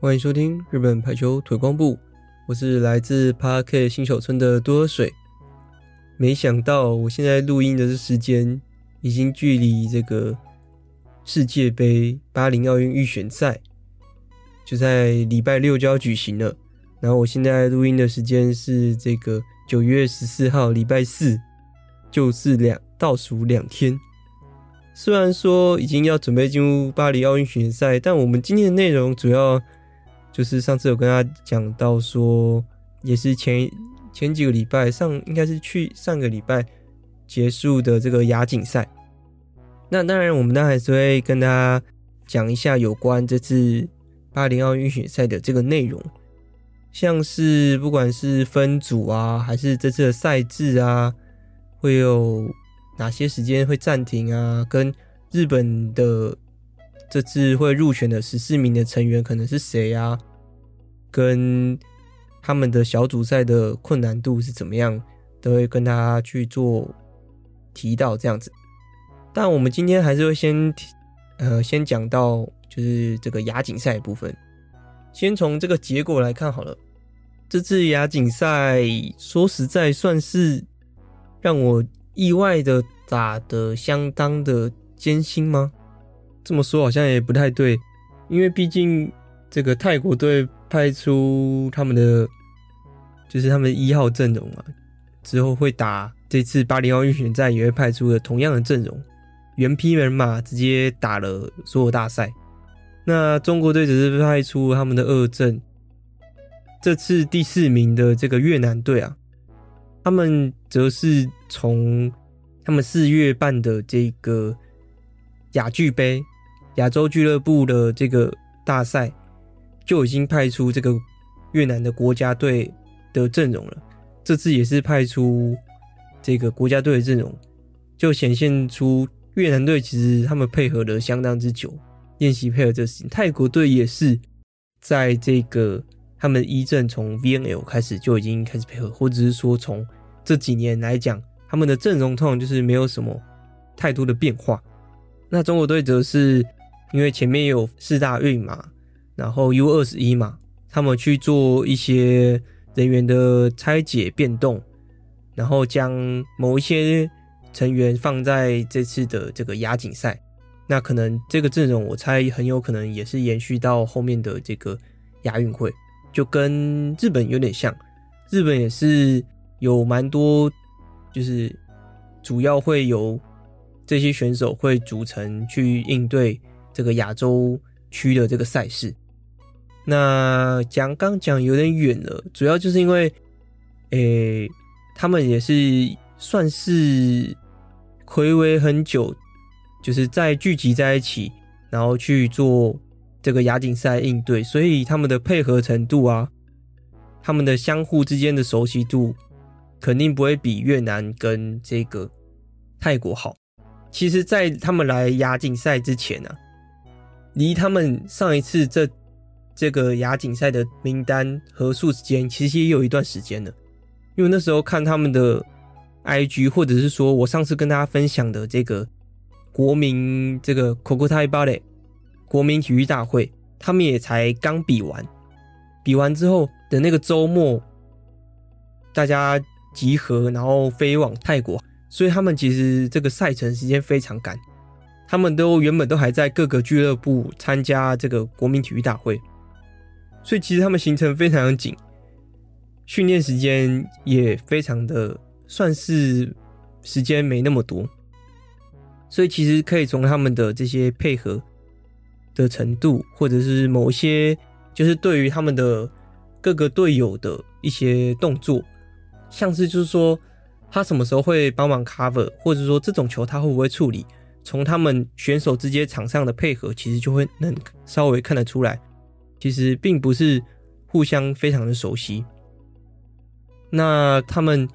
欢迎收听日本排球推广部，我是来自 Park 新手村的多水。没想到我现在录音的这时间，已经距离这个世界杯巴黎奥运预选赛就在礼拜六就要举行了。然后我现在录音的时间是这个九月十四号礼拜四，就是两倒数两天。虽然说已经要准备进入巴黎奥运选赛，但我们今天的内容主要。就是上次有跟大家讲到说，也是前前几个礼拜上，应该是去上个礼拜结束的这个亚锦赛。那当然，我们当然还是会跟大家讲一下有关这次巴黎奥运预选赛的这个内容，像是不管是分组啊，还是这次的赛制啊，会有哪些时间会暂停啊，跟日本的。这次会入选的十四名的成员可能是谁啊？跟他们的小组赛的困难度是怎么样，都会跟大家去做提到这样子。但我们今天还是会先呃先讲到就是这个亚锦赛部分。先从这个结果来看好了，这次亚锦赛说实在算是让我意外的打得相当的艰辛吗？这么说好像也不太对，因为毕竟这个泰国队派出他们的，就是他们一号阵容啊，之后会打这次巴黎奥运选战也会派出了同样的阵容，原批人马直接打了所有大赛。那中国队只是派出他们的二阵，这次第四名的这个越南队啊，他们则是从他们四月办的这个亚俱杯。亚洲俱乐部的这个大赛就已经派出这个越南的国家队的阵容了。这次也是派出这个国家队的阵容，就显现出越南队其实他们配合的相当之久，练习配合这事情。泰国队也是在这个他们一阵从 VNL 开始就已经开始配合，或者是说从这几年来讲，他们的阵容通常就是没有什么太多的变化。那中国队则是。因为前面有四大运嘛，然后 U 二十一嘛，他们去做一些人员的拆解变动，然后将某一些成员放在这次的这个亚锦赛，那可能这个阵容我猜很有可能也是延续到后面的这个亚运会，就跟日本有点像，日本也是有蛮多，就是主要会由这些选手会组成去应对。这个亚洲区的这个赛事，那讲刚讲有点远了，主要就是因为，诶，他们也是算是睽违很久，就是在聚集在一起，然后去做这个亚锦赛应对，所以他们的配合程度啊，他们的相互之间的熟悉度，肯定不会比越南跟这个泰国好。其实，在他们来亚锦赛之前呢、啊。离他们上一次这这个亚锦赛的名单和数时间，其实也有一段时间了。因为那时候看他们的 IG，或者是说我上次跟大家分享的这个国民这个 Kokutai Ballet 国民体育大会，他们也才刚比完，比完之后的那个周末，大家集合，然后飞往泰国，所以他们其实这个赛程时间非常赶。他们都原本都还在各个俱乐部参加这个国民体育大会，所以其实他们行程非常的紧，训练时间也非常的算是时间没那么多，所以其实可以从他们的这些配合的程度，或者是某些就是对于他们的各个队友的一些动作，像是就是说他什么时候会帮忙 cover，或者说这种球他会不会处理。从他们选手之间场上的配合，其实就会能稍微看得出来，其实并不是互相非常的熟悉。那他们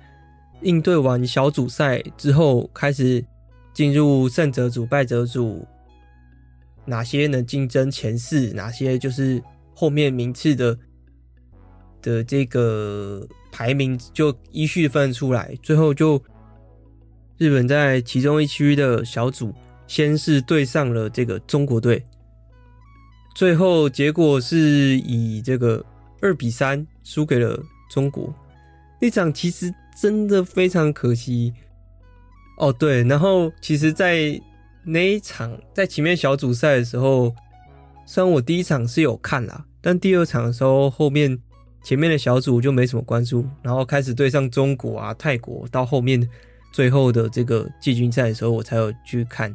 应对完小组赛之后，开始进入胜者组、败者组，哪些能竞争前四，哪些就是后面名次的的这个排名就依序分出来。最后就日本在其中一区的小组，先是对上了这个中国队，最后结果是以这个二比三输给了中国。那场其实真的非常可惜。哦，对，然后其实，在那一场在前面小组赛的时候，虽然我第一场是有看啦，但第二场的时候，后面前面的小组就没什么关注，然后开始对上中国啊、泰国，到后面最后的这个季军赛的时候，我才有去看，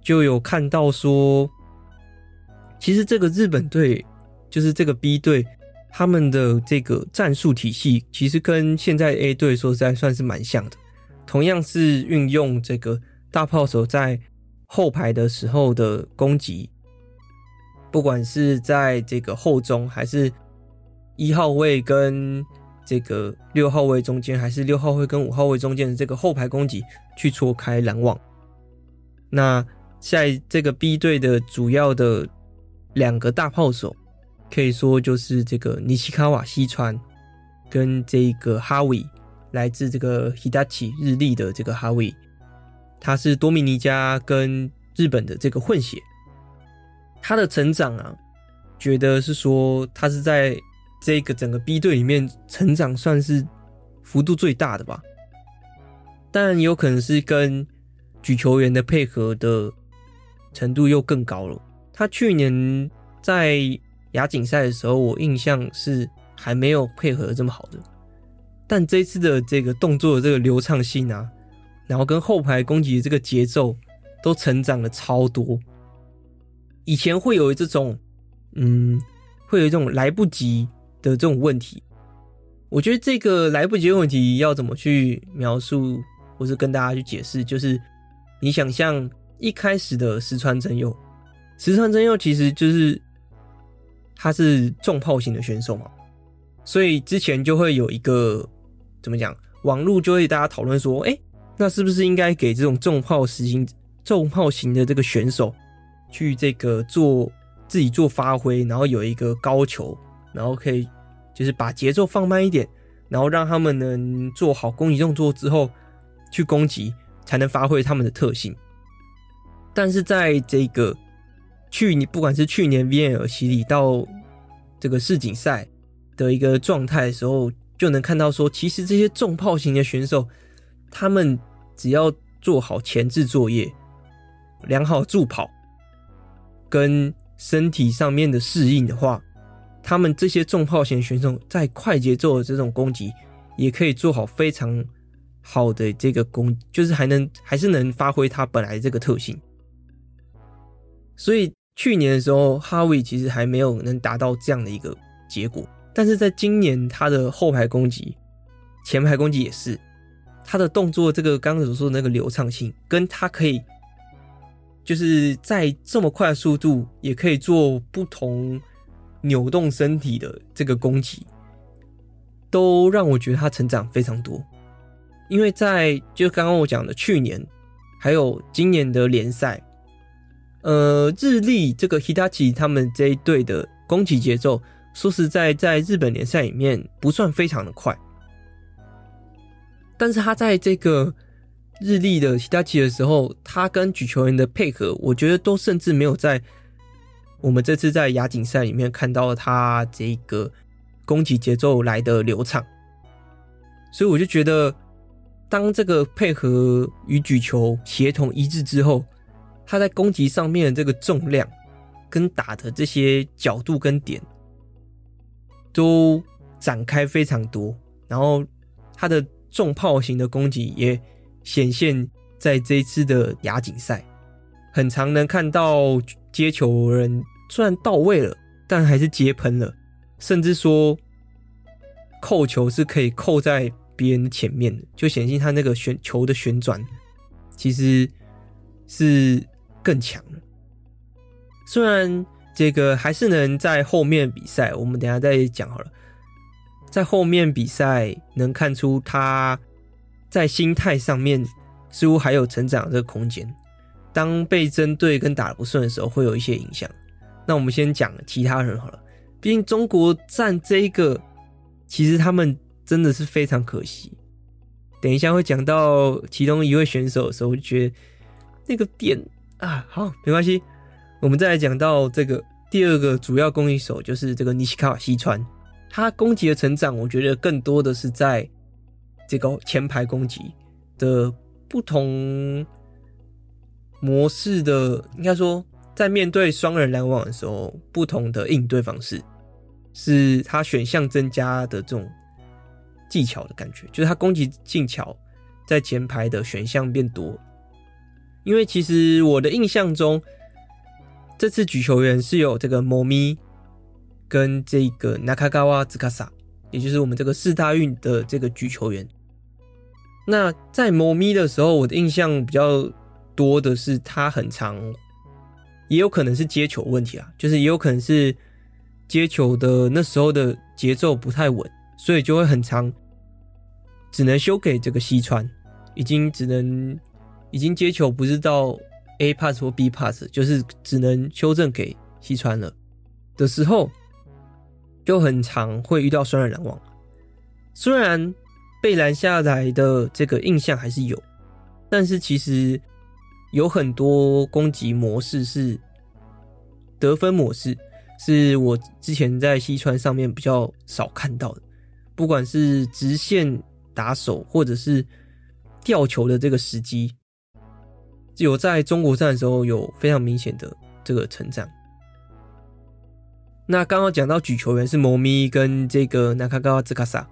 就有看到说，其实这个日本队就是这个 B 队，他们的这个战术体系，其实跟现在 A 队说实在算是蛮像的。同样是运用这个大炮手在后排的时候的攻击，不管是在这个后中，还是一号位跟这个六号位中间，还是六号位跟五号位中间的这个后排攻击，去戳开拦网。那在这个 B 队的主要的两个大炮手，可以说就是这个尼西卡瓦西川跟这个哈维。来自这个 Hitachi 日立的这个哈维，他是多米尼加跟日本的这个混血。他的成长啊，觉得是说他是在这个整个 B 队里面成长算是幅度最大的吧。但有可能是跟举球员的配合的程度又更高了。他去年在亚锦赛的时候，我印象是还没有配合这么好的。但这次的这个动作的这个流畅性啊，然后跟后排攻击的这个节奏都成长了超多。以前会有这种，嗯，会有一种来不及的这种问题。我觉得这个来不及的问题要怎么去描述，或是跟大家去解释，就是你想象一开始的石川真佑，石川真佑其实就是他是重炮型的选手嘛，所以之前就会有一个。怎么讲？网络就会大家讨论说，哎，那是不是应该给这种重炮实行重炮型的这个选手去这个做自己做发挥，然后有一个高球，然后可以就是把节奏放慢一点，然后让他们能做好攻击动作之后去攻击，才能发挥他们的特性。但是在这个去你，不管是去年 VNL 洗礼到这个世锦赛的一个状态的时候。就能看到说，其实这些重炮型的选手，他们只要做好前置作业，良好助跑，跟身体上面的适应的话，他们这些重炮型选手在快节奏的这种攻击，也可以做好非常好的这个攻，就是还能还是能发挥他本来这个特性。所以去年的时候，哈维其实还没有能达到这样的一个结果。但是在今年，他的后排攻击、前排攻击也是他的动作，这个刚刚所说的那个流畅性，跟他可以就是在这么快的速度，也可以做不同扭动身体的这个攻击，都让我觉得他成长非常多。因为在就刚刚我讲的去年，还有今年的联赛，呃，日立这个 Hitachi 他们这一队的攻击节奏。说实在，在日本联赛里面不算非常的快，但是他在这个日立的 Hitachi 的时候，他跟举球员的配合，我觉得都甚至没有在我们这次在亚锦赛里面看到他这个攻击节奏来的流畅，所以我就觉得，当这个配合与举球协同一致之后，他在攻击上面的这个重量跟打的这些角度跟点。都展开非常多，然后他的重炮型的攻击也显现在这一次的亚锦赛，很常能看到接球人虽然到位了，但还是接喷了，甚至说扣球是可以扣在别人前面的，就显示他那个旋球的旋转其实是更强，虽然。这个还是能在后面比赛，我们等下再讲好了。在后面比赛能看出他在心态上面似乎还有成长的这个空间。当被针对跟打不顺的时候，会有一些影响。那我们先讲其他人好了，毕竟中国站这一个，其实他们真的是非常可惜。等一下会讲到其中一位选手的时候，我就觉得那个点啊，好，没关系。我们再来讲到这个第二个主要攻击手，就是这个尼西卡瓦西川。他攻击的成长，我觉得更多的是在这个前排攻击的不同模式的，应该说在面对双人拦网的时候，不同的应对方式，是他选项增加的这种。技巧的感觉，就是他攻击技巧在前排的选项变多。因为其实我的印象中，这次举球员是有这个摩咪跟这个纳卡嘎瓦兹卡萨，也就是我们这个四大运的这个举球员。那在摩咪的时候，我的印象比较多的是他很长，也有可能是接球问题啊，就是也有可能是接球的那时候的节奏不太稳，所以就会很长。只能修给这个西川，已经只能已经接球不是到 A pass 或 B pass，就是只能修正给西川了的时候，就很常会遇到双人拦网。虽然被拦下来的这个印象还是有，但是其实有很多攻击模式是得分模式，是我之前在西川上面比较少看到的，不管是直线。打手或者是吊球的这个时机，有在中国站的时候有非常明显的这个成长。那刚刚讲到举球员是摩咪跟这个纳卡高瓦兹卡萨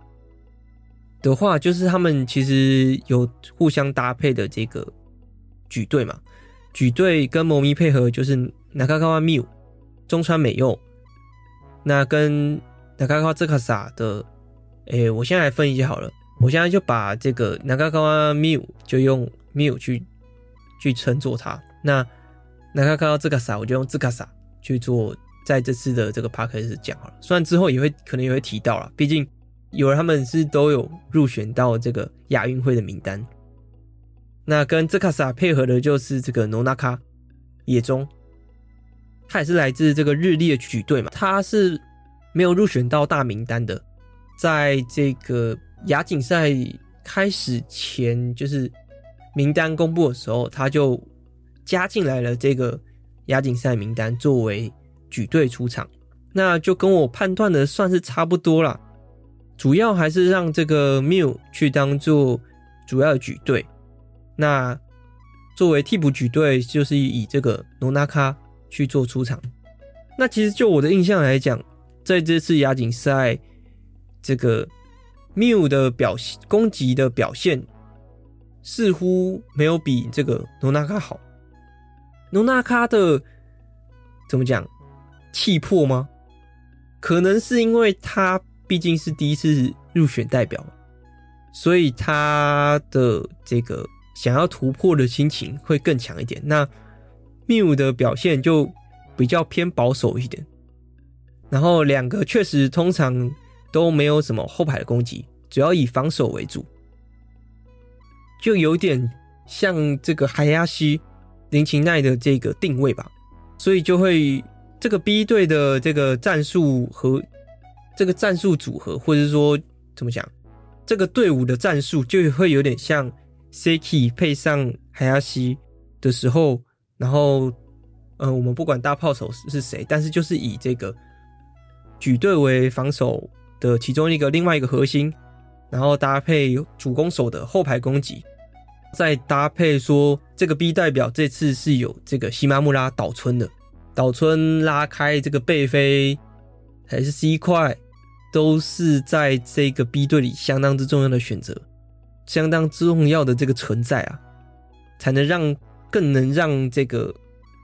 的话，就是他们其实有互相搭配的这个举队嘛。举队跟摩咪配合就是纳卡高瓦缪中川美佑，那跟纳卡高瓦兹卡萨的，哎、欸，我现在来分一下好了。我现在就把这个那卡卡瓦缪就用缪去去称作它。那那他看到兹卡萨我就用兹卡萨去做，在这次的这个 podcast 讲好了。虽然之后也会可能也会提到了，毕竟有人他们是都有入选到这个亚运会的名单。那跟兹卡萨配合的就是这个诺纳卡野中，他也是来自这个日立的举队嘛，他是没有入选到大名单的，在这个。亚锦赛开始前，就是名单公布的时候，他就加进来了这个亚锦赛名单，作为举队出场。那就跟我判断的算是差不多啦。主要还是让这个 Miu 去当做主要的举队，那作为替补举队，就是以这个诺纳卡去做出场。那其实就我的印象来讲，在这次亚锦赛这个。缪的表现，攻击的表现似乎没有比这个诺纳卡好。诺纳卡的怎么讲？气魄吗？可能是因为他毕竟是第一次入选代表，所以他的这个想要突破的心情会更强一点。那缪的表现就比较偏保守一点。然后两个确实通常。都没有什么后排的攻击，主要以防守为主，就有点像这个海鸭西林琴奈的这个定位吧，所以就会这个 B 队的这个战术和这个战术组合，或者说怎么讲，这个队伍的战术就会有点像 Seki 配上海鸭西的时候，然后呃，我们不管大炮手是谁，但是就是以这个举队为防守。的其中一个另外一个核心，然后搭配主攻手的后排攻击，再搭配说这个 B 代表这次是有这个西马木拉岛村的，岛村拉开这个背飞还是 C 块，都是在这个 B 队里相当之重要的选择，相当之重要的这个存在啊，才能让更能让这个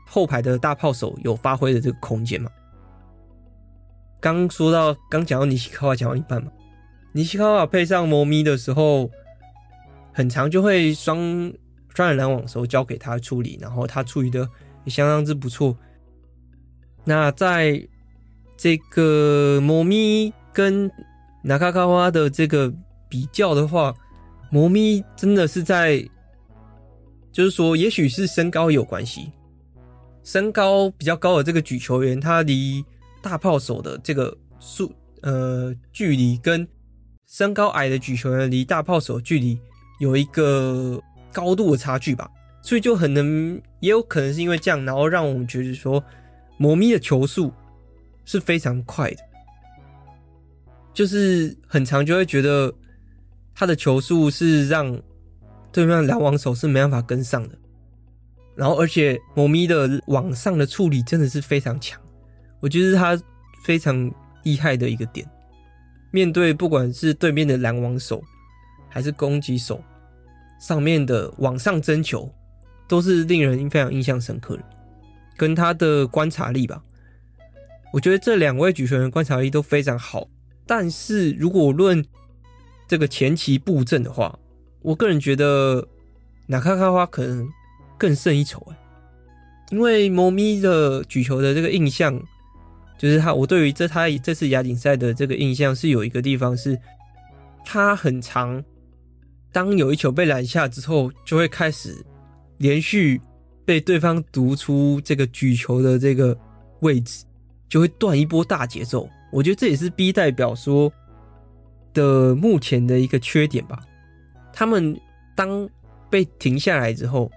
后排的大炮手有发挥的这个空间嘛。刚说到，刚讲到尼西卡瓦讲到一半嘛，尼西卡瓦配上摩咪的时候，很长就会双双人拦网的时候交给他处理，然后他处理的也相当之不错。那在这个摩咪跟纳卡卡瓦的这个比较的话，摩咪真的是在就是说，也许是身高有关系，身高比较高的这个举球员，他离大炮手的这个数呃距离，跟身高矮的举球员离大炮手距离有一个高度的差距吧，所以就很能，也有可能是因为这样，然后让我们觉得说，魔咪的球速是非常快的，就是很长就会觉得他的球速是让对面拦网手是没办法跟上的，然后而且魔咪的网上的处理真的是非常强，我觉得是他非常厉害的一个点。面对不管是对面的拦网手，还是攻击手，上面的往上争球，都是令人非常印象深刻的。跟他的观察力吧，我觉得这两位举球员观察力都非常好。但是如果论这个前期布阵的话，我个人觉得那卡卡花可能更胜一筹哎，因为猫咪的举球的这个印象。就是他，我对于这他这次亚锦赛的这个印象是有一个地方是，他很长，当有一球被拦下之后，就会开始连续被对方读出这个举球的这个位置，就会断一波大节奏。我觉得这也是 B 代表说的目前的一个缺点吧。他们当被停下来之后，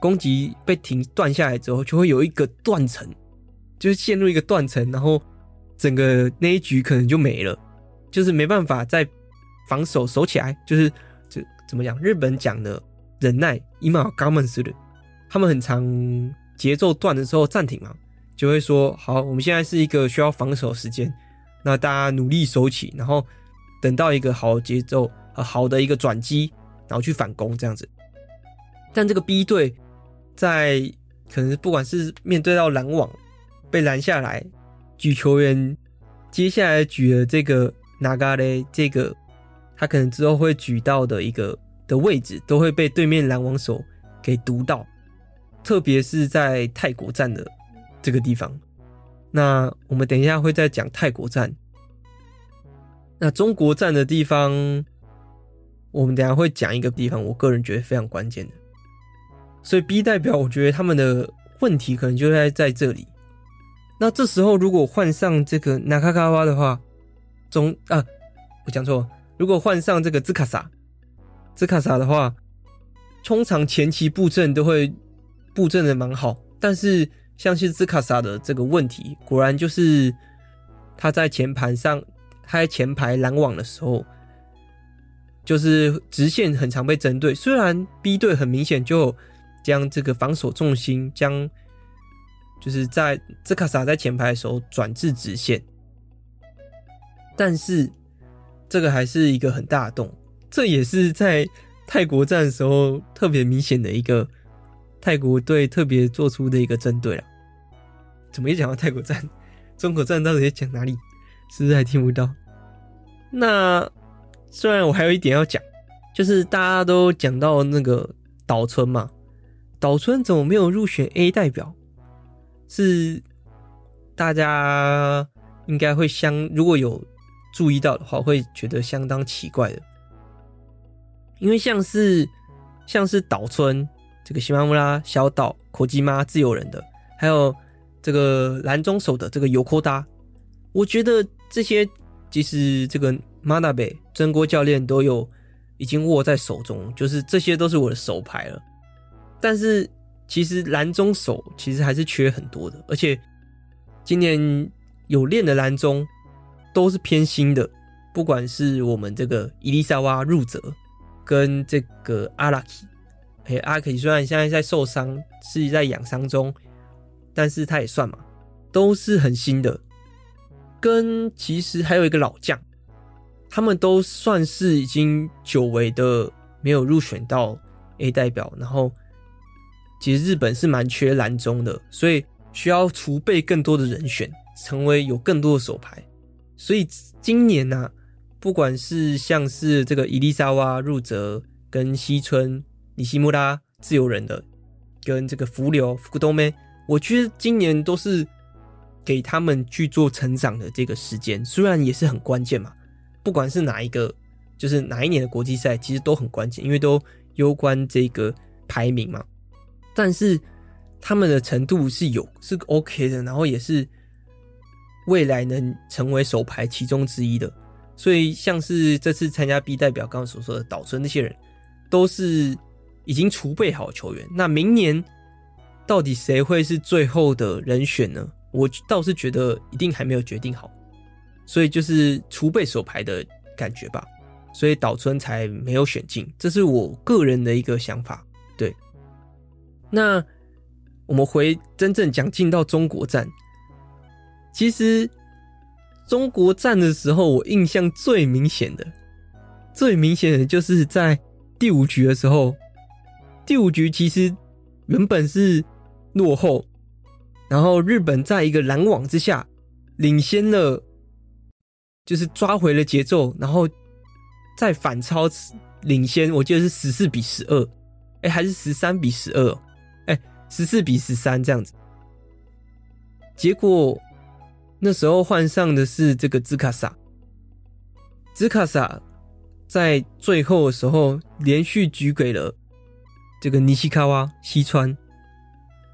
攻击被停断下来之后，就会有一个断层。就是陷入一个断层，然后整个那一局可能就没了，就是没办法再防守守起来，就是这怎么讲？日本讲的忍耐，今は我慢する，他们很常节奏断的时候暂停嘛，就会说好，我们现在是一个需要防守时间，那大家努力守起，然后等到一个好节奏和好的一个转机，然后去反攻这样子。但这个 B 队在可能不管是面对到拦网。 被拦下来，举球员接下来举的这个ナガレ，这个他可能之后会举到的一个的位置，都会被对面拦网手给读到，特别是在泰国站的这个地方。那我们等一下会再讲泰国站。那中国站的地方，我们等一下会讲一个地方，我个人觉得非常关键的。所以 B 代表，我觉得他们的问题可能就在在这里。 那这时候，如果换上这个纳卡卡哇的话，中啊，我讲错。如果换上这个兹卡萨，兹卡萨的话，通常前期布阵都会布阵的蛮好。但是像是兹卡萨的这个问题，果然就是他在前盘上，他在前排拦网的时候，就是直线很常被针对。虽然 B 队很明显就将这个防守重心将。就是在兹卡萨在前排的时候转至直线，但是这个还是一个很大的洞，这也是在泰国站的时候特别明显的一个泰国队特别做出的一个针对了。怎么一讲到泰国站，中国站到底在讲哪里？是不是还听不到？那虽然我还有一点要讲，就是大家都讲到那个岛村嘛，岛村怎么没有入选 A 代表？是大家应该会相，如果有注意到的话，会觉得相当奇怪的，因为像是像是岛村这个西马木拉小岛口吉妈自由人的，还有这个蓝中手的这个尤科达，我觉得这些即使这个马纳贝真锅教练都有已经握在手中，就是这些都是我的手牌了，但是。其实蓝中手其实还是缺很多的，而且今年有练的蓝中都是偏新的，不管是我们这个伊丽莎娃入泽跟这个阿拉基，哎，阿拉基虽然现在在受伤，是在养伤中，但是他也算嘛，都是很新的。跟其实还有一个老将，他们都算是已经久违的没有入选到 A 代表，然后。其实日本是蛮缺蓝中的，所以需要储备更多的人选，成为有更多的手牌。所以今年呢、啊，不管是像是这个伊丽莎娃入泽、跟西村、尼西穆拉自由人的，跟这个福流福多梅，我觉得今年都是给他们去做成长的这个时间，虽然也是很关键嘛。不管是哪一个，就是哪一年的国际赛，其实都很关键，因为都攸关这个排名嘛。但是他们的程度是有是 OK 的，然后也是未来能成为首排其中之一的。所以像是这次参加 B 代表刚刚所说的岛村那些人，都是已经储备好球员。那明年到底谁会是最后的人选呢？我倒是觉得一定还没有决定好，所以就是储备首排的感觉吧。所以岛村才没有选进，这是我个人的一个想法。对，那我们回真正讲进到中国站，其实中国站的时候，我印象最明显的、最明显的就是在第五局的时候，第五局其实原本是落后，然后日本在一个拦网之下领先了，就是抓回了节奏，然后。在反超领先，我记得是十四比十二，哎，还是十三比十二，十四比十三这样子。结果那时候换上的是这个兹卡萨，兹卡萨在最后的时候连续举给了这个尼西卡哇西川，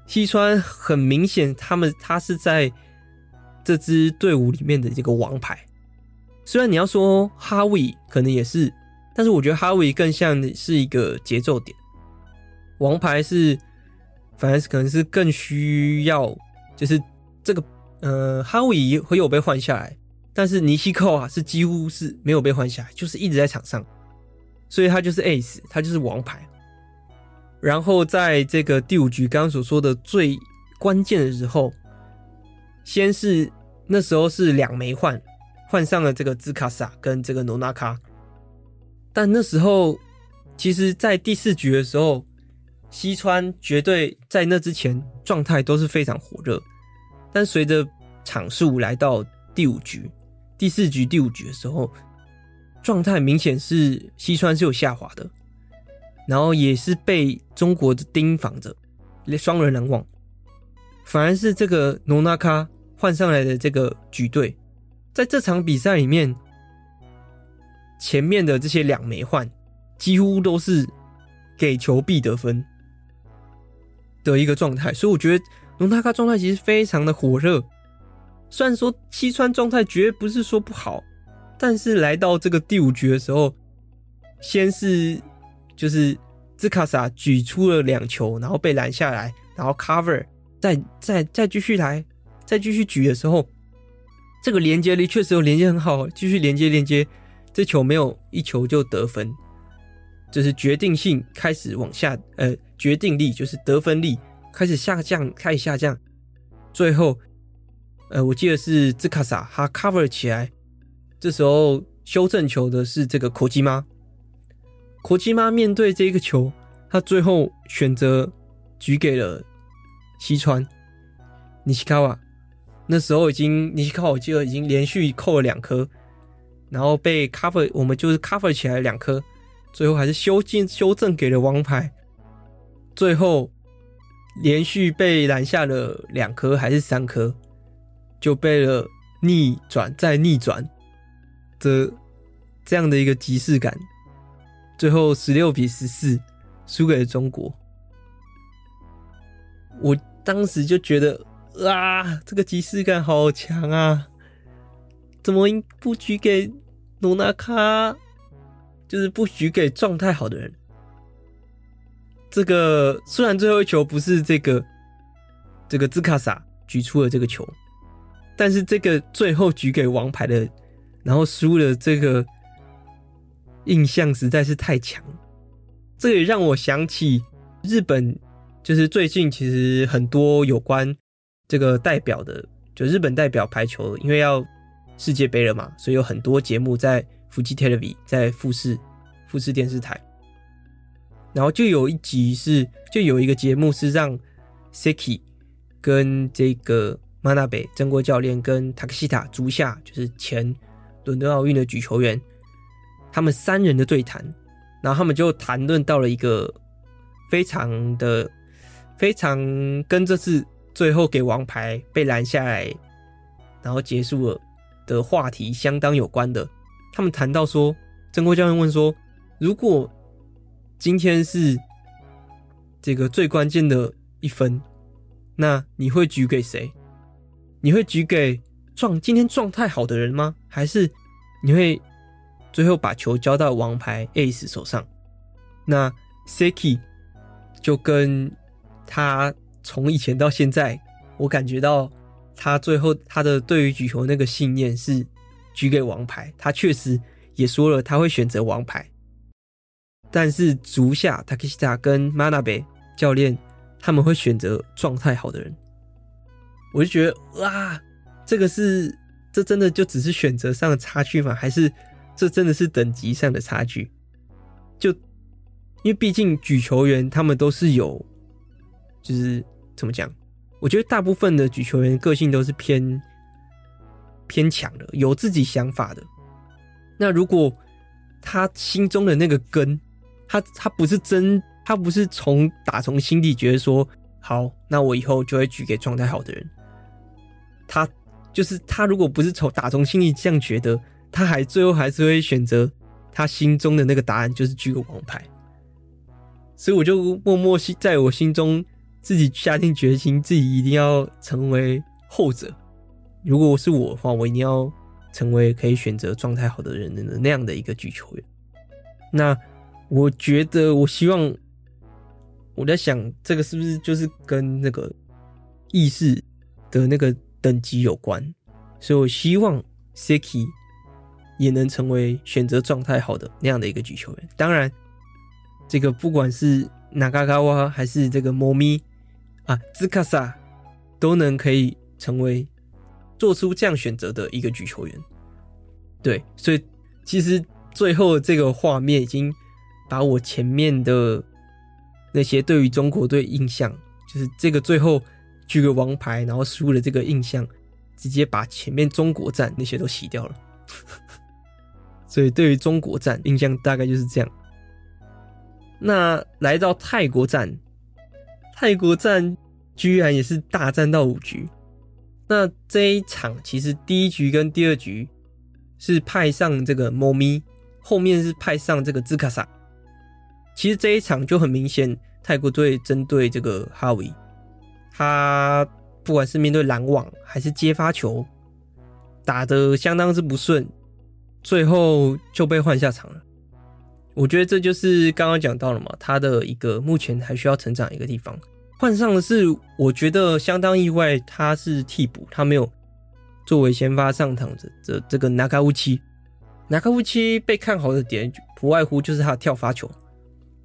西川很明显，他们他是在这支队伍里面的这个王牌。虽然你要说哈维可能也是，但是我觉得哈维更像是一个节奏点。王牌是，反而是可能是更需要，就是这个呃哈维会有被换下来，但是尼西扣啊是几乎是没有被换下来，就是一直在场上，所以他就是 ace，他就是王牌。然后在这个第五局刚刚所说的最关键的时候，先是那时候是两枚换。换上了这个兹卡萨跟这个诺纳卡，但那时候其实，在第四局的时候，西川绝对在那之前状态都是非常火热，但随着场数来到第五局、第四局、第五局的时候，状态明显是西川是有下滑的，然后也是被中国的盯防着，双人拦网，反而是这个诺纳卡换上来的这个举队。在这场比赛里面，前面的这些两枚换几乎都是给球必得分。的一个状态，所以我觉得龙大咖状态其实非常的火热。虽然说西川状态绝不是说不好，但是来到这个第五局的时候，先是就是兹卡萨举出了两球，然后被拦下来，然后 cover，再再再继续来，再继续举的时候。这个连接力确实有连接很好，继续连接连接，这球没有一球就得分，就是决定性开始往下，呃，决定力就是得分力开始下降，开始下降，最后，呃，我记得是兹卡萨他 cover 起来，这时候修正球的是这个口基妈，口基妈面对这个球，他最后选择举给了西川。尼西卡瓦。那时候已经，尼西卡瓦，我记得已经连续扣了两颗，然后被 cover，我们就是 cover 起来两颗，最后还是修进修正给了王牌，最后连续被拦下了两颗还是三颗，就被了逆转再逆转的这样的一个即视感，最后十六比十四输给了中国，我当时就觉得。啊，这个即视感好强啊！怎么不举给诺纳卡？就是不举给状态好的人。这个虽然最后一球不是这个这个兹卡萨举出了这个球，但是这个最后举给王牌的，然后输了这个印象实在是太强。这也让我想起日本，就是最近其实很多有关。这个代表的就日本代表排球，因为要世界杯了嘛，所以有很多节目在富士 TV，在富士富士电视台。然后就有一集是，就有一个节目是让 Siki 跟这个 Manabe 真锅教练跟 Takeshita 竹下，就是前伦敦奥运的举球员，他们三人的对谈。然后他们就谈论到了一个非常的非常跟这次。最后给王牌被拦下来，然后结束了的话题相当有关的。他们谈到说，真锅教练问说，如果今天是这个最关键的一分，那你会举给谁？你会举给状今天状态好的人吗？还是你会最后把球交到王牌 Ace 手上？那 Seki 就跟他从以前到现在，我感觉到他最后他的对于举球那个信念是举给王牌。他确实也说了他会选择王牌，但是足下 Takeshita 跟 Manabe 教练他们会选择状态好的人。我就觉得哇，这个是这真的就只是选择上的差距吗？还是这真的是等级上的差距？就因为毕竟举球员他们都是有，就是怎么讲？我觉得大部分的举球员个性都是偏偏强的，有自己想法的。那如果他心中的那个根，他他不是真，他不是从打从心底觉得说好，那我以后就会举给状态好的人。他就是他，如果不是从打从心里这样觉得，他还最后还是会选择他心中的那个答案，就是举个王牌。所以我就默默心在我心中自己下定决心，自己一定要成为后者。如果是我的话，我一定要成为可以选择状态好的人的那样的一个举球员。那我觉得，我希望我在想，这个是不是就是跟那个意识的那个。等级有关，所以我希望 Siki 也能成为选择状态好的那样的一个举球员。当然，这个不管是 Nagagawa 还是这个猫咪啊兹卡萨都能可以成为做出这样选择的一个举球员。对，所以其实最后这个画面已经把我前面的那些对于中国队印象，就是这个最后。举个王牌，然后输了这个印象，直接把前面中国战那些都洗掉了。所以对于中国战印象大概就是这样。那来到泰国战，泰国战居然也是大战到五局。那这一场其实第一局跟第二局是派上这个猫咪后面是派上这个兹卡萨。其实这一场就很明显，泰国队针对这个哈维。他不管是面对拦网还是接发球，打得相当之不顺，最后就被换下场了。我觉得这就是刚刚讲到了嘛，他的一个目前还需要成长一个地方。换上的是，我觉得相当意外，他是替补，他没有作为先发上场的这这个纳卡乌奇。纳卡乌奇被看好的点不外乎就是他跳发球，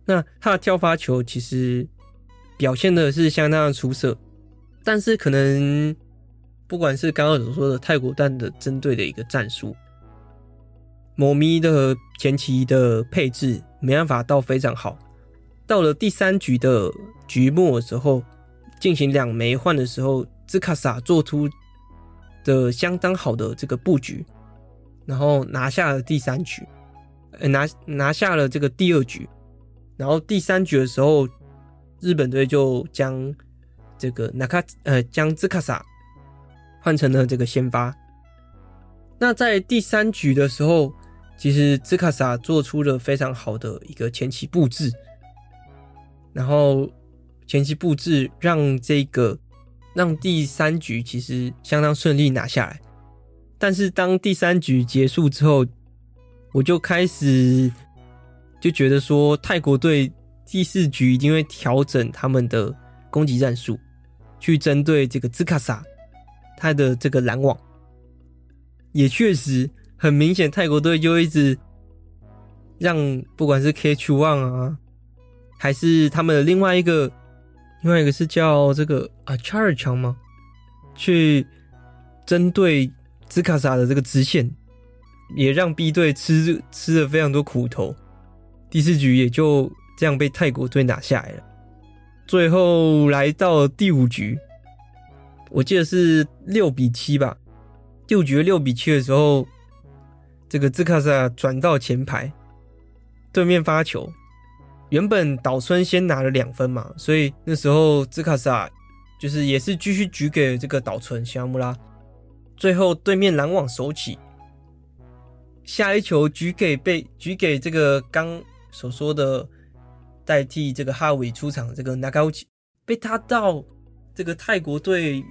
那他的跳发球其实表现的是相当的出色。但是可能，不管是刚刚所说的泰国队的针对的一个战术，某咪的前期的配置没办法到非常好。到了第三局的局末的时候，进行两枚换的时候，兹卡萨做出的相当好的这个布局，然后拿下了第三局，呃，拿拿下了这个第二局，然后第三局的时候，日本队就将。这个纳卡呃，将兹卡萨换成了这个先发。那在第三局的时候，其实兹卡萨做出了非常好的一个前期布置，然后前期布置让这个让第三局其实相当顺利拿下来。但是当第三局结束之后，我就开始就觉得说，泰国队第四局一定会调整他们的攻击战术。去针对这个兹卡萨，他的这个拦网，也确实很明显，泰国队就一直让不管是 K H One 啊，还是他们的另外一个，另外一个是叫这个啊 c h a r 强吗？去针对兹卡萨的这个支线，也让 B 队吃吃了非常多苦头。第四局也就这样被泰国队拿下来了。最后来到第五局，我记得是六比七吧。第五局六比七的时候，这个兹卡萨转到前排，对面发球，原本岛村先拿了两分嘛，所以那时候兹卡萨就是也是继续举给这个岛村西姆拉。最后对面拦网手起，下一球举给被举给这个刚所说的。代替这个哈维出场这个 Nagauchi 被他到这个泰国队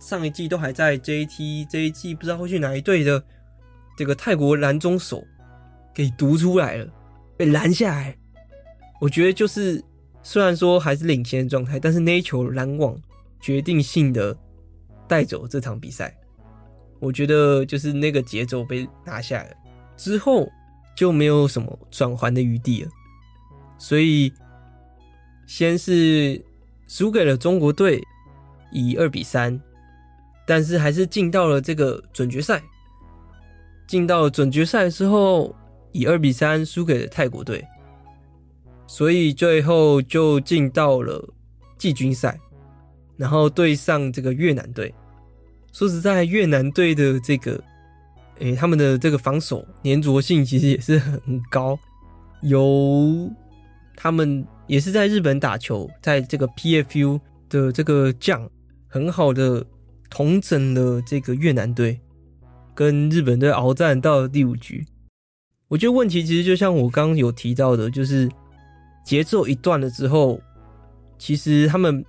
上一季都还在 JT，这一季不知道会去哪一队的这个泰国拦中手给读出来了，被拦下来。我觉得就是虽然说还是领先的状态，但是那一球拦网决定性的带走这场比赛。我觉得就是那个节奏被拿下来之后，就没有什么转圜的余地了。所以先是输给了中国队，以二比三，但是还是进到了这个准决赛。进到准决赛之后，以二比三输给了泰国队，所以最后就进到了季军赛，然后对上这个越南队。说实在，越南队的这个，诶、他们的这个防守粘着性其实也是很高。由他们也是在日本打球，在这个 PFU 的这个将很好的同整了这个越南队，跟日本队鏖战到第五局。我觉得问题其实就像我刚刚有提到的，就是节奏一断了之后，其实他们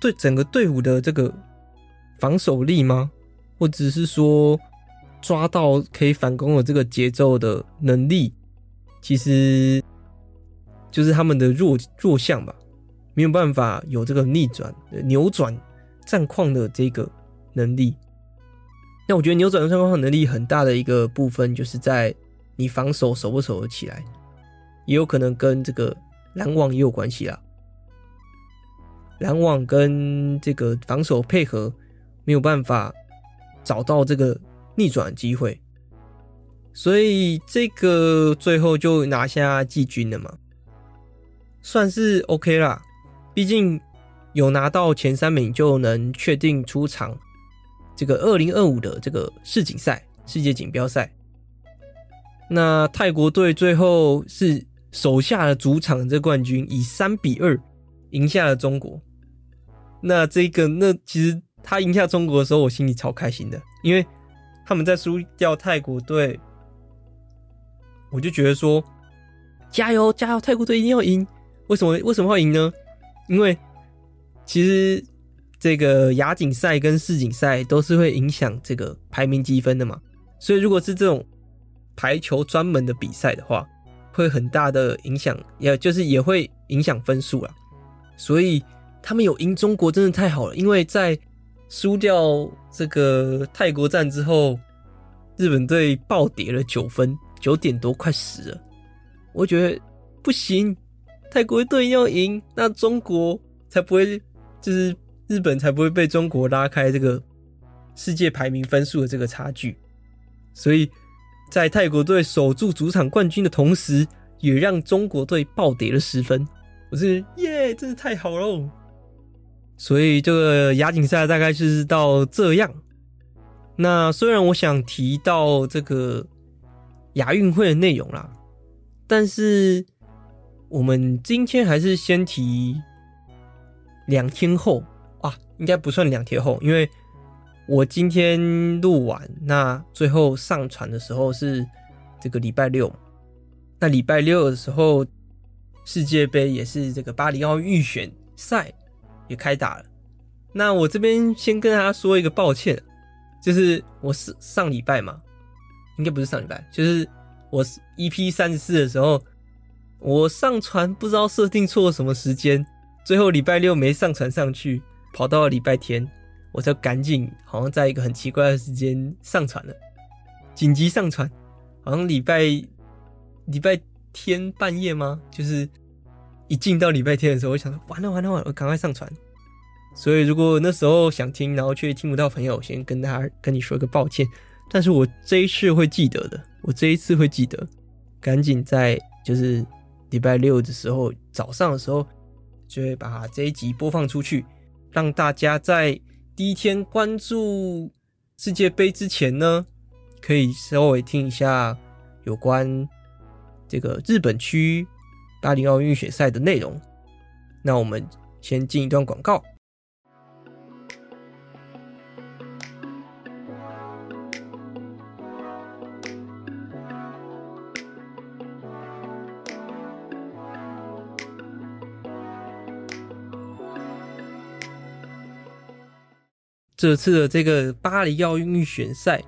对整个队伍的这个。防守力吗？或者是说抓到可以反攻的这个节奏的能力，其实就是他们的弱弱项吧，没有办法有这个逆转、扭转战况的这个能力。那我觉得扭转战况能力很大的一个部分，就是在你防守守不守得起来，也有可能跟这个拦网也有关系啦。拦网跟这个防守配合。没有办法找到这个逆转机会，所以这个最后就拿下季军了嘛，算是 OK 啦。毕竟有拿到前三名，就能确定出场这个二零二五的这个世锦赛、世界锦标赛。那泰国队最后是守下了主场这冠军，以三比二赢下了中国。那这个那其实。他赢下中国的时候，我心里超开心的，因为他们在输掉泰国队，我就觉得说，加油加油，泰国队一定要赢！为什么为什么会赢呢？因为其实这个亚锦赛跟世锦赛都是会影响这个排名积分的嘛，所以如果是这种排球专门的比赛的话，会很大的影响，也就是也会影响分数啊。所以他们有赢中国，真的太好了，因为在输掉这个泰国站之后，日本队暴跌了九分，九点多快十了。我觉得不行，泰国队要赢，那中国才不会，就是日本才不会被中国拉开这个世界排名分数的这个差距。所以在泰国队守住主场冠军的同时，也让中国队暴跌了十分。我是耶，真是太好了。所以这个亚锦赛大概是到这样。那虽然我想提到这个亚运会的内容啦，但是我们今天还是先提两天后啊，应该不算两天后，因为我今天录完，那最后上传的时候是这个礼拜六。那礼拜六的时候，世界杯也是这个巴黎奥运预选赛。也开打了，那我这边先跟大家说一个抱歉，就是我是上礼拜嘛，应该不是上礼拜，就是我 EP 三十四的时候，我上传不知道设定错了什么时间，最后礼拜六没上传上去，跑到了礼拜天，我才赶紧好像在一个很奇怪的时间上传了，紧急上传，好像礼拜礼拜天半夜吗？就是。一进到礼拜天的时候，我想说完了完了完了，我赶快上传。所以如果那时候想听，然后却听不到朋友，先跟他跟你说个抱歉。但是我这一次会记得的，我这一次会记得，赶紧在就是礼拜六的时候早上的时候，就会把这一集播放出去，让大家在第一天关注世界杯之前呢，可以稍微听一下有关这个日本区。巴黎奥运预选赛的内容，那我们先进一段广告。这次的这个巴黎奥运预选赛，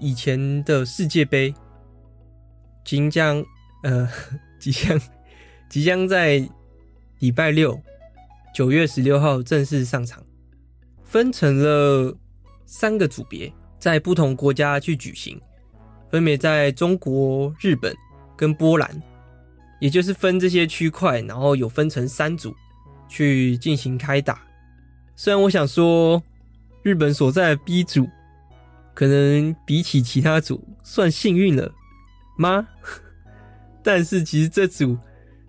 以前的世界杯，即将呃，即将即将在礼拜六九月十六号正式上场，分成了三个组别，在不同国家去举行，分别在中国、日本跟波兰，也就是分这些区块，然后有分成三组去进行开打。虽然我想说，日本所在的 B 组可能比起其他组算幸运了吗？但是其实这组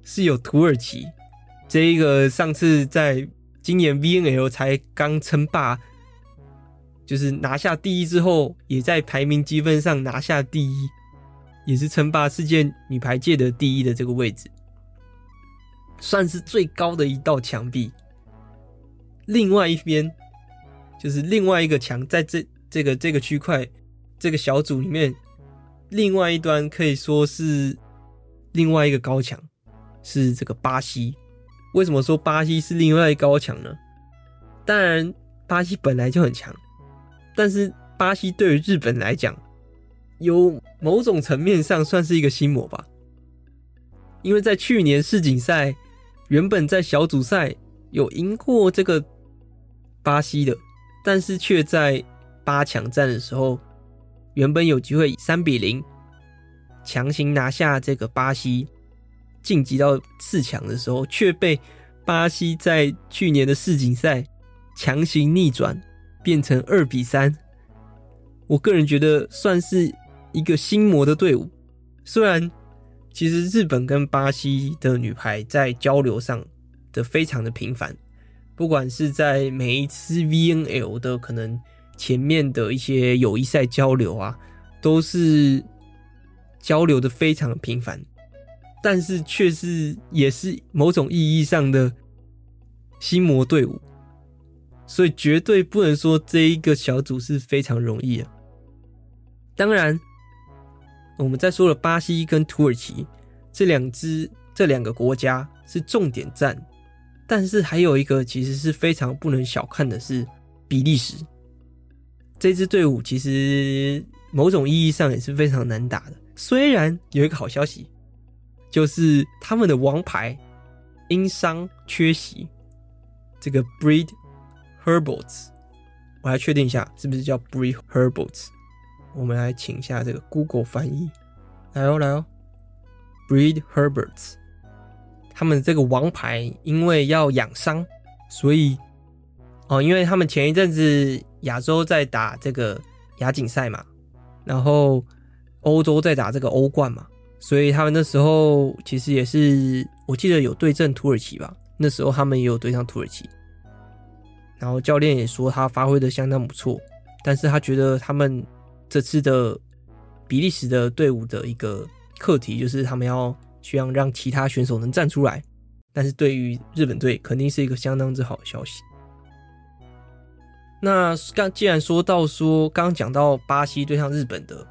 是有土耳其这一个上次在今年 VNL 才刚称霸，就是拿下第一之后，也在排名积分上拿下第一，也是称霸世界女排界的第一的这个位置，算是最高的一道墙壁。另外一边，就是另外一个墙，在这这个这个区块这个小组里面，另外一端可以说是另外一个高墙，是这个巴西。为什么说巴西是另外一个高墙呢？当然，巴西本来就很强，但是巴西对于日本来讲，有某种层面上算是一个心魔吧。因为在去年世锦赛，原本在小组赛有赢过这个。巴西的，但是却在八强战的时候，原本有机会三比零强行拿下这个巴西，晋级到四强的时候，却被巴西在去年的世锦赛强行逆转，变成二比三。我个人觉得算是一个心魔的队伍。虽然其实日本跟巴西的女排在交流上的非常的频繁。不管是在每一次 VNL 的可能前面的一些友谊赛交流啊，都是交流的非常频繁，但是却是也是某种意义上的心魔队伍，所以绝对不能说这一个小组是非常容易的。当然，我们在说了巴西跟土耳其这两支这两个国家是重点战。但是还有一个其实是非常不能小看的，是比利时这支队伍，其实某种意义上也是非常难打的。虽然有一个好消息，就是他们的王牌因伤缺席，这个 Breed Herbolz，我来确定一下是不是叫 Breed Herbolz。我们来请一下这个 Google 翻译，来哦来哦，Breed Herbolz。他们这个王牌因为要养伤，所以哦，因为他们前一阵子亚洲在打这个亚锦赛嘛，然后欧洲在打这个欧冠嘛，所以他们那时候其实也是我记得有对阵土耳其吧，那时候他们也有对上土耳其，然后教练也说他发挥的相当不错，但是他觉得他们这次的比利时的队伍的一个课题就是他们要。希望让其他选手能站出来，但是对于日本队肯定是一个相当之好的消息。那刚既然说到说刚刚讲到巴西对上日本的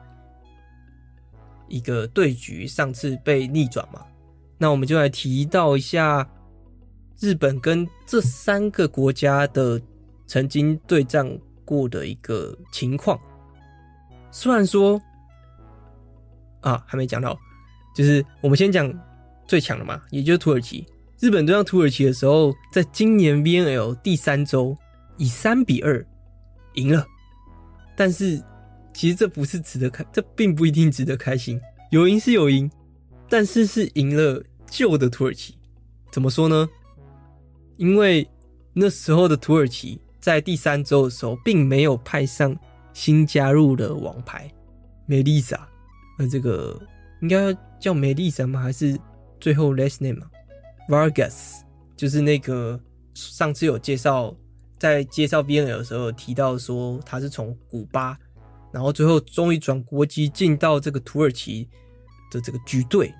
一个对局，上次被逆转嘛，那我们就来提到一下日本跟这三个国家的曾经对战过的一个情况。虽然说啊，还没讲到。就是我们先讲最强的嘛，也就是土耳其。日本对上土耳其的时候，在今年 VNL 第三周以三比二赢了。但是其实这不是值得开，这并不一定值得开心。有赢是有赢，但是是赢了旧的土耳其。怎么说呢？因为那时候的土耳其在第三周的时候，并没有派上新加入的王牌梅丽莎，那这个。应该叫梅丽莎吗？还是最后 last name 吗？Vargas 就是那个上次有介绍，在介绍 VNL 的时候提到说他是从古巴，然后最后终于转国籍进到这个土耳其的这个局队。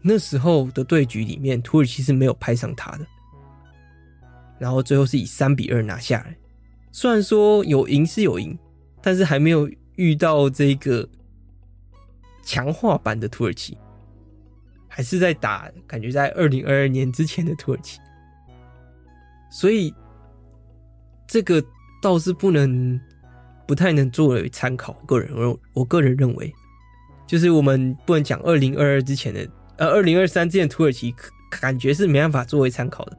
那时候的对局里面，土耳其是没有派上他的，然后最后是以三比二拿下来。虽然说有赢是有赢，但是还没有遇到这个。强化版的土耳其，还是在打，感觉在二零二二年之前的土耳其，所以这个倒是不能，不太能作为参考。个人我我个人认为，就是我们不能讲二零二二之前的，呃，二零二三之前土耳其感觉是没办法作为参考的。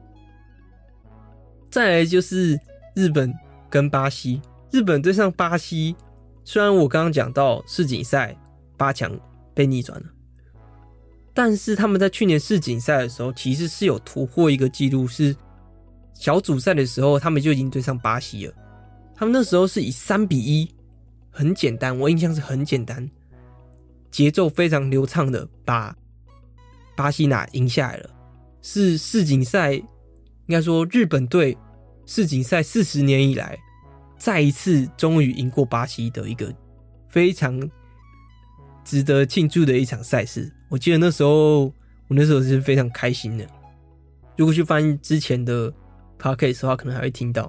再来就是日本跟巴西，日本对上巴西，虽然我刚刚讲到世锦赛八强被逆转了，但是他们在去年世锦赛的时候，其实是有突破一个记录，是小组赛的时候他们就已经对上巴西了。他们那时候是以三比一，很简单，我印象是很简单，节奏非常流畅的把巴西拿赢下来了，是世锦赛应该说日本队世锦赛四十年以来再一次终于赢过巴西的一个非常值得庆祝的一场赛事。我记得那时候我那时候是非常开心的，如果去翻之前的 podcast 的话，可能还会听到。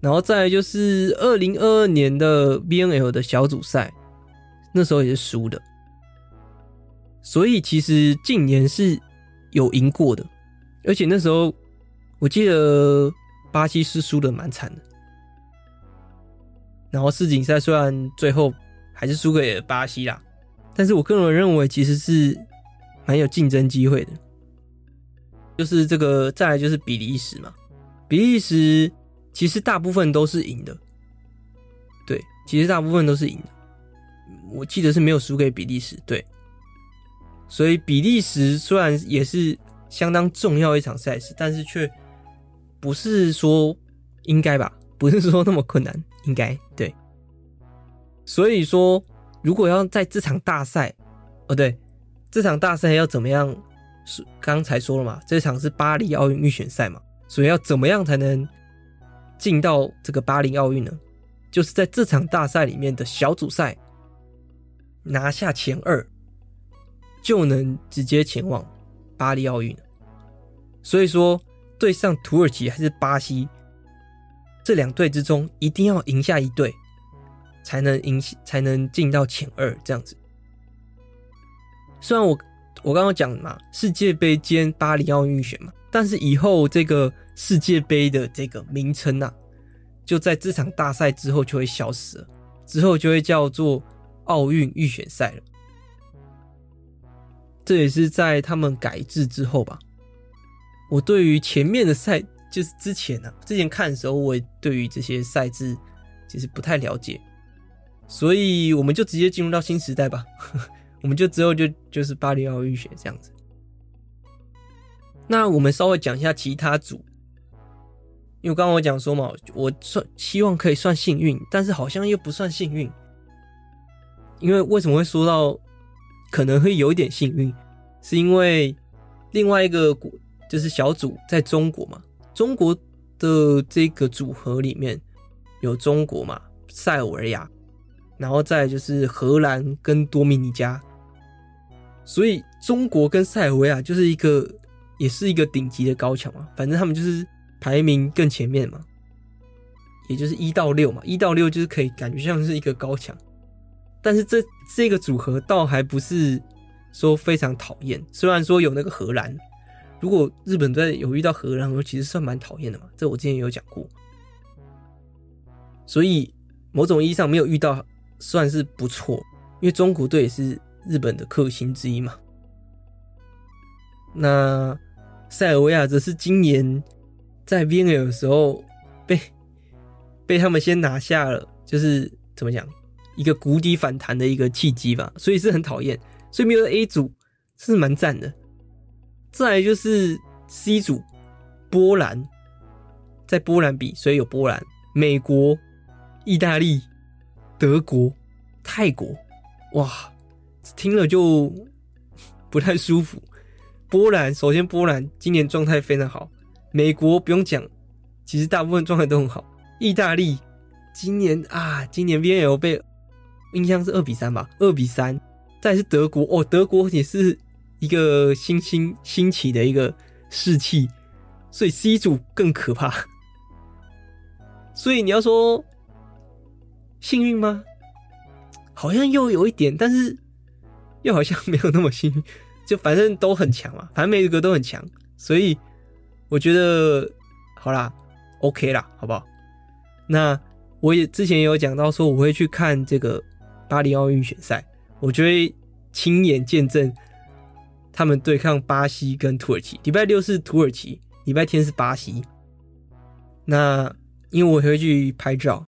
然后再来就是二零二二年的 VNL 的小组赛，那时候也是输的，所以其实近年是有赢过的，而且那时候我记得巴西是输的蛮惨的。然后世锦赛虽然最后还是输给巴西啦，但是我个人认为其实是蛮有竞争机会的。就是这个再来就是比利时嘛，比利时。其实大部分都是赢的，对，其实大部分都是赢的。我记得是没有输给比利时，对。所以比利时虽然也是相当重要一场赛事，但是却不是说应该吧，不是说那么困难，应该对。所以说，如果要在这场大赛，哦对，这场大赛要怎么样？是刚才说了嘛，这场是巴黎奥运预选赛嘛，所以要怎么样才能？进到这个巴黎奥运呢，就是在这场大赛里面的小组赛拿下前二，就能直接前往巴黎奥运。所以说，对上土耳其还是巴西这两队之中，一定要赢下一队，才能引起，才能进到前二这样子。虽然我我刚刚讲嘛，世界杯兼巴黎奥运预选嘛，但是以后这个。世界杯的这个名称呐，就在这场大赛之后就会消失了，之后就会叫做奥运预选赛了。这也是在他们改制之后吧。我对于前面的赛，就是之前啊，之前看的时候，我也对于这些赛制其实不太了解，所以我们就直接进入到新时代吧。我们就之后就就是巴黎奥运选这样子。那我们稍微讲一下其他组。因为刚刚我讲说嘛，我算希望可以算幸运，但是好像又不算幸运。因为为什么会说到可能会有一点幸运，是因为另外一个国就是小组在中国嘛，中国的这个组合里面有中国嘛，塞尔维亚，然后再就是荷兰跟多米尼加，所以中国跟塞尔维亚就是一个也是一个顶级的高墙嘛，反正他们就是。排名更前面嘛，也就是一到六嘛，一到六就是可以感觉像是一个高墙，但是这这个组合倒还不是说非常讨厌，虽然说有那个荷兰，如果日本队有遇到荷兰，我其实算蛮讨厌的嘛，这我之前也有讲过，所以某种意义上没有遇到算是不错，因为中国队也是日本的克星之一嘛，那塞尔维亚则是今年。在 VNL 的时候被被他们先拿下了，就是怎么讲一个谷底反弹的一个契机吧，所以是很讨厌。所以没有 A 组是蛮赞的。再来就是 C 组，波兰在波兰比，所以有波兰、美国、意大利、德国、泰国，哇，听了就不太舒服。波兰首先波兰今年状态非常好。美国不用讲，其实大部分状态都很好。意大利今年啊，今年 VNL 被印象是二比三吧，二比三。再是德国哦，德国也是一个新兴兴起的一个士气，所以 C 组更可怕。所以你要说幸运吗？好像又有一点，但是又好像没有那么幸运。就反正都很强嘛，反正每一个都很强，所以。我觉得好啦，OK 啦，好不好？那我也之前也有讲到说，我会去看这个巴黎奥运选赛，我就会亲眼见证他们对抗巴西跟土耳其。礼拜六是土耳其，礼拜天是巴西。那因为我会去拍照，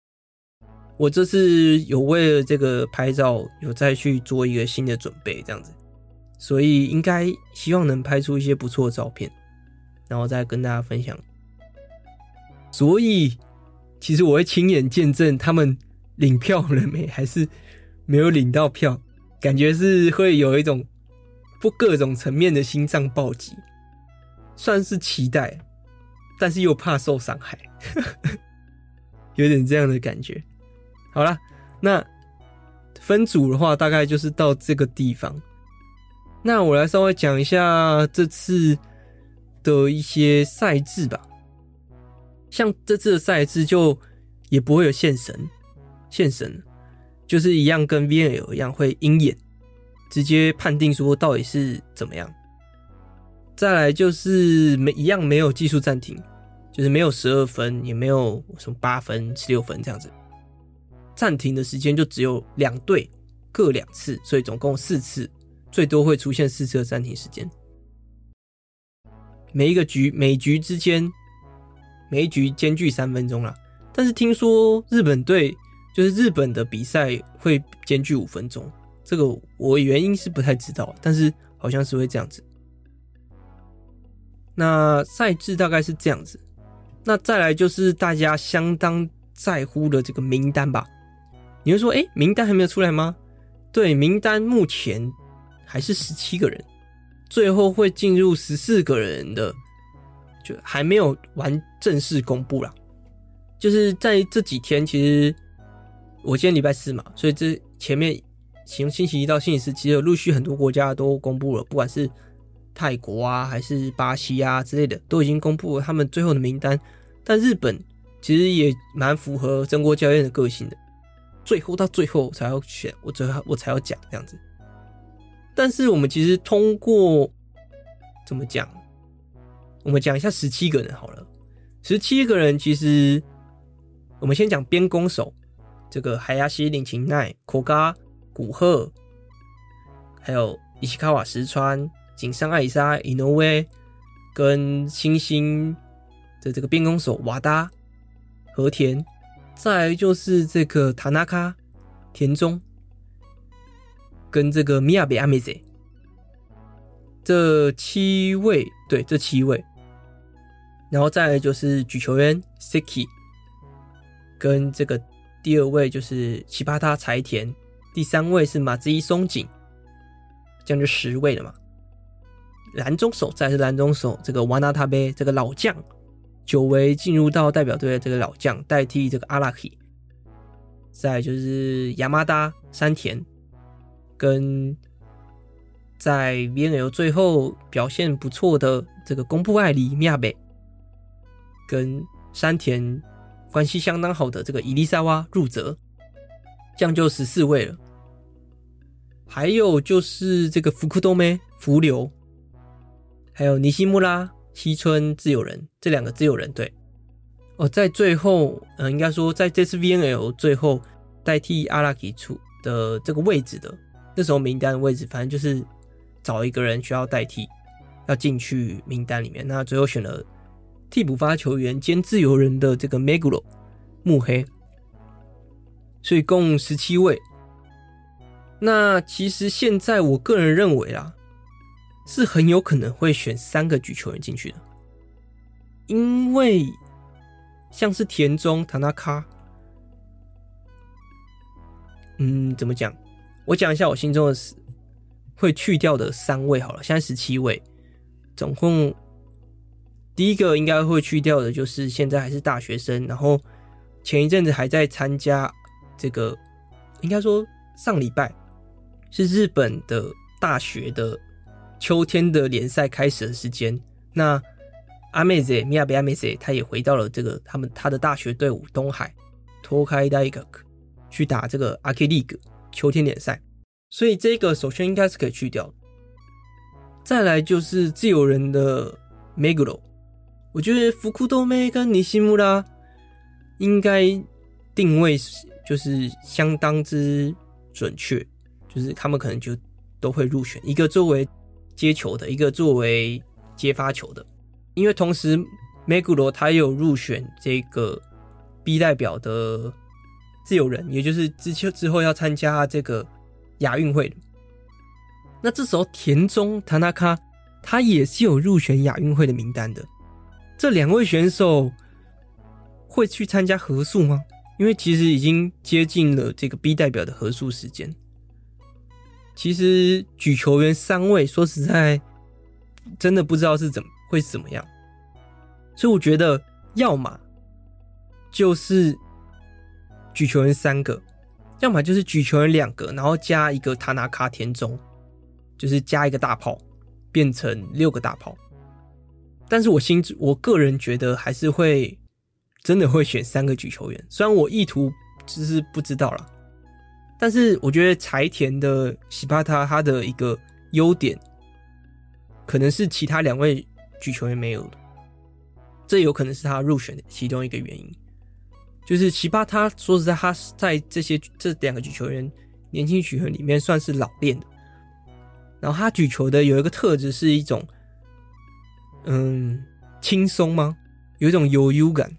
我这次有为了这个拍照有再去做一个新的准备，这样子，所以应该希望能拍出一些不错的照片，然后再跟大家分享。所以，其实我会亲眼见证他们领票了没，还是没有领到票，感觉是会有一种不各种层面的心脏暴击，算是期待，但是又怕受伤害。有点这样的感觉。好啦，那分组的话，大概就是到这个地方。那我来稍微讲一下这次的一些赛制吧。像这次的赛制就也不会有现神，现神就是一样跟 VNL 一样会鹰眼，直接判定说到底是怎么样。再来就是没一样没有技术暂停。就是没有十二分，也没有什么八分、十六分这样子，暂停的时间就只有两队各两次，所以总共四次，最多会出现四次的暂停时间。每一个局每局之间，每一局间距三分钟啦。但是听说日本队就是日本的比赛会间距五分钟，这个我原因是不太知道，但是好像是会这样子。那赛制大概是这样子。那再来就是大家相当在乎的这个名单吧。你会说，诶，名单还没有出来吗？对，名单目前还是十七个人，最后会进入十四个人的，就还没有完正式公布啦。就是在这几天，其实我今天礼拜四嘛，所以这前面从星期一到星期四，其实有陆续很多国家都公布了，不管是。泰国啊，还是巴西啊之类的，都已经公布了他们最后的名单。但日本其实也蛮符合曾国教练的个性的，最后到最后才要选，我最后我才要讲这样子。但是我们其实通过怎么讲？我们讲一下十七个人好了。十七个人其实，我们先讲边攻手，这个海亚西林琴奈、口嘎、古贺，还有伊西卡瓦石川。井上爱里沙、伊诺威跟星星的这个边攻手瓦达和田，再来就是这个塔纳卡田中跟这个米亚贝阿美泽，这七位，对，这七位，然后再来就是举球员 Seki 跟这个第二位就是奇巴塔柴田，第三位是马兹伊松井，这样就十位了嘛。蓝中手，再是蓝中手，这个瓦纳塔贝这个老将，久违进入到代表队的这个老将，代替这个阿拉希。再就是亚麻达山田，跟在 VNL 最后表现不错的这个宫部爱里米亚贝，跟山田关系相当好的这个伊丽莎娃入泽，这样就十四位了。还有就是这个福库多梅福流。还有尼西穆拉、西村自由人这两个自由人对哦，在最后，嗯、应该说在这次 VNL 最后代替阿拉基处的这个位置的那时候名单的位置，反正就是找一个人需要代替，要进去名单里面。那最后选了替补发球员兼自由人的这个 Meguro 目黑，所以共十七位。那其实现在我个人认为啊。是很有可能会选三个举球员进去的，因为像是田中、唐纳卡，嗯，怎么讲？我讲一下我心中的会去掉的三位好了，现在十七位，总共第一个应该会去掉的就是现在还是大学生，然后前一阵子还在参加这个，应该说上礼拜是日本的大学的。秋天的联赛开始的时间，那阿妹子米亚贝阿妹子，他也回到了这个他们他的大学队伍东海托开大学去打这个阿 K League 秋天联赛，所以这个首先应该是可以去掉。再来就是自由人的 Meguro，我觉得福库多梅跟尼西穆拉应该定位就是相当之准确，就是他们可能就都会入选，一个作为接球的，一个作为接发球的。因为同时，梅古罗他有入选这个 B 代表的自由人，也就是之后之后要参加这个亚运会。那这时候田中田中他也是有入选亚运会的名单的。这两位选手会去参加合宿吗？因为其实已经接近了这个 B 代表的合宿时间。其实举球员三位，说实在，真的不知道是怎么。会怎么样？所以我觉得，要么就是举球员三个，要么就是举球员两个，然后加一个塔纳卡田中，就是加一个大炮，变成六个大炮。但是我心我个人觉得还是会真的会选三个举球员，虽然我意图只是不知道啦，但是我觉得柴田的喜巴塔他的一个优点，可能是其他两位。举球员没有的，这有可能是他入选的其中一个原因。就是奇巴，他说实在，他在这些这两个举球员年轻举球员里面算是老练的。然后他举球的有一个特质是一种，嗯，轻松吗？有一种悠悠感，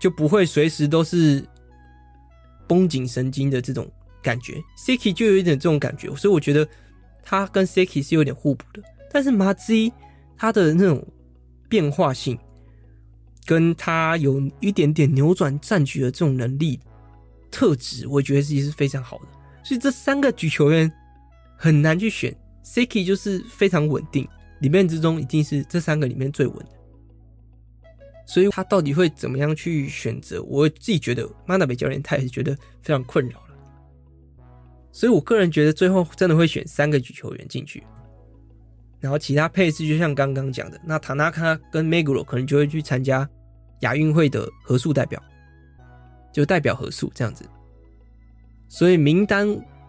就不会随时都是绷紧神经的这种感觉。Seki 就有一点这种感觉，所以我觉得他跟 Seki 是有点互补的。但是麻子他的那种变化性，跟他有一点点扭转战局的这种能力特质，我觉得其实是非常好的。所以这三个举球员很难去选，Seki 就是非常稳定，里面之中一定是这三个里面最稳的。所以他到底会怎么样去选择？我自己觉得，马纳贝教练他也是觉得非常困扰了。所以我个人觉得，最后真的会选三个举球员进去。然后其他配置就像刚刚讲的，那塔纳卡跟梅古罗可能就会去参加亚运会的合宿代表，就代表合宿这样子。所以名单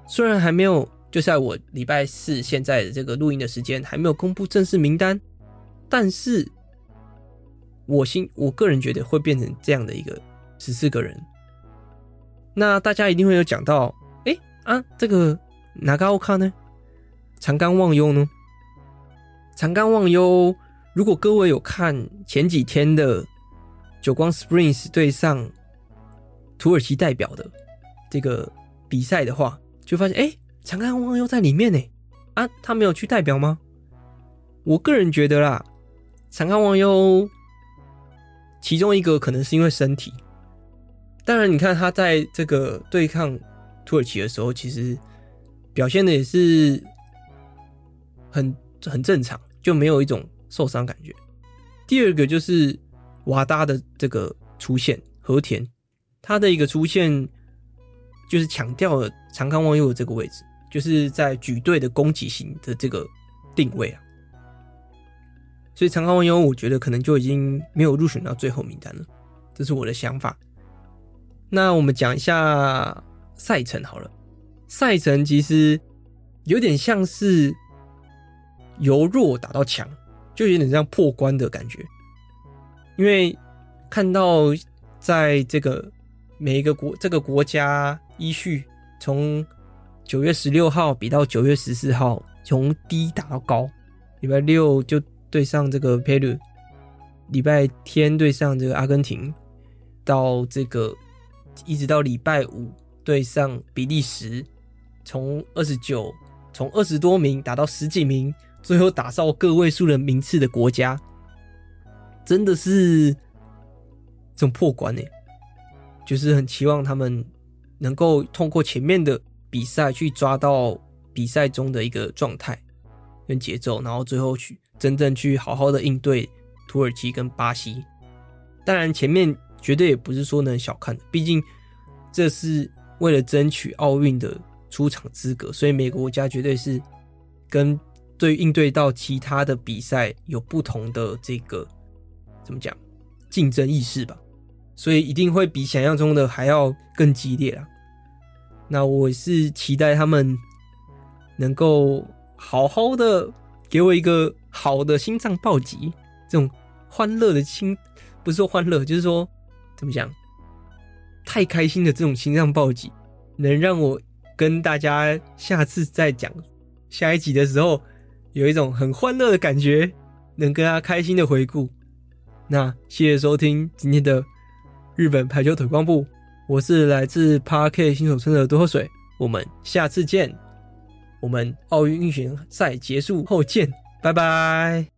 虽然还没有，就在我礼拜四现在的这个录音的时间还没有公布正式名单，但是我心我个人觉得会变成这样的一个十四个人。那大家一定会有讲到，哎啊，这个哪个奥卡呢？长冈望悠呢？长冈望悠，如果各位有看前几天的久光 Springs 对上土耳其代表的这个比赛的话，就发现哎，长冈望悠在里面呢。啊，他没有去代表吗？我个人觉得啦，长冈望悠其中一个可能是因为身体。当然，你看他在这个对抗土耳其的时候，其实表现的也是很很正常。就没有一种受伤感觉。第二个就是瓦达的这个出现，和田他的一个出现，就是强调了长冈望悠的这个位置，就是在举队的攻击型的这个定位啊。所以长冈望悠，我觉得可能就已经没有入选到最后名单了，这是我的想法。那我们讲一下赛程好了，赛程其实有点像是。由弱打到强，就有点像破关的感觉。因为看到在这个每一个国这个国家依序从九月十六号比到九月十四号，从低打到高。礼拜六就对上这个佩鲁，礼拜天对上这个阿根廷，到这个一直到礼拜五对上比利时，从二十九从二十多名打到十几名。最后打造个位数的名次的国家，真的是这种破关呢，就是很期望他们能够通过前面的比赛去抓到比赛中的一个状态跟节奏，然后最后去真正去好好的应对土耳其跟巴西。当然，前面绝对也不是说能小看的，毕竟这是为了争取奥运的出场资格，所以每个国家绝对是跟。对应对到其他的比赛有不同的这个怎么讲竞争意识吧，所以一定会比想象中的还要更激烈啊。那我是期待他们能够好好的给我一个好的心脏暴击，这种欢乐的心，不是说欢乐，就是说怎么讲，太开心的这种心脏暴击，能让我跟大家下次再讲下一集的时候，有一种很欢乐的感觉，能跟大家开心的回顾。那谢谢收听今天的日本排球腿光部，我是来自 Park 新手村的多喝水，我们下次见，我们奥运预选赛结束后见，拜拜。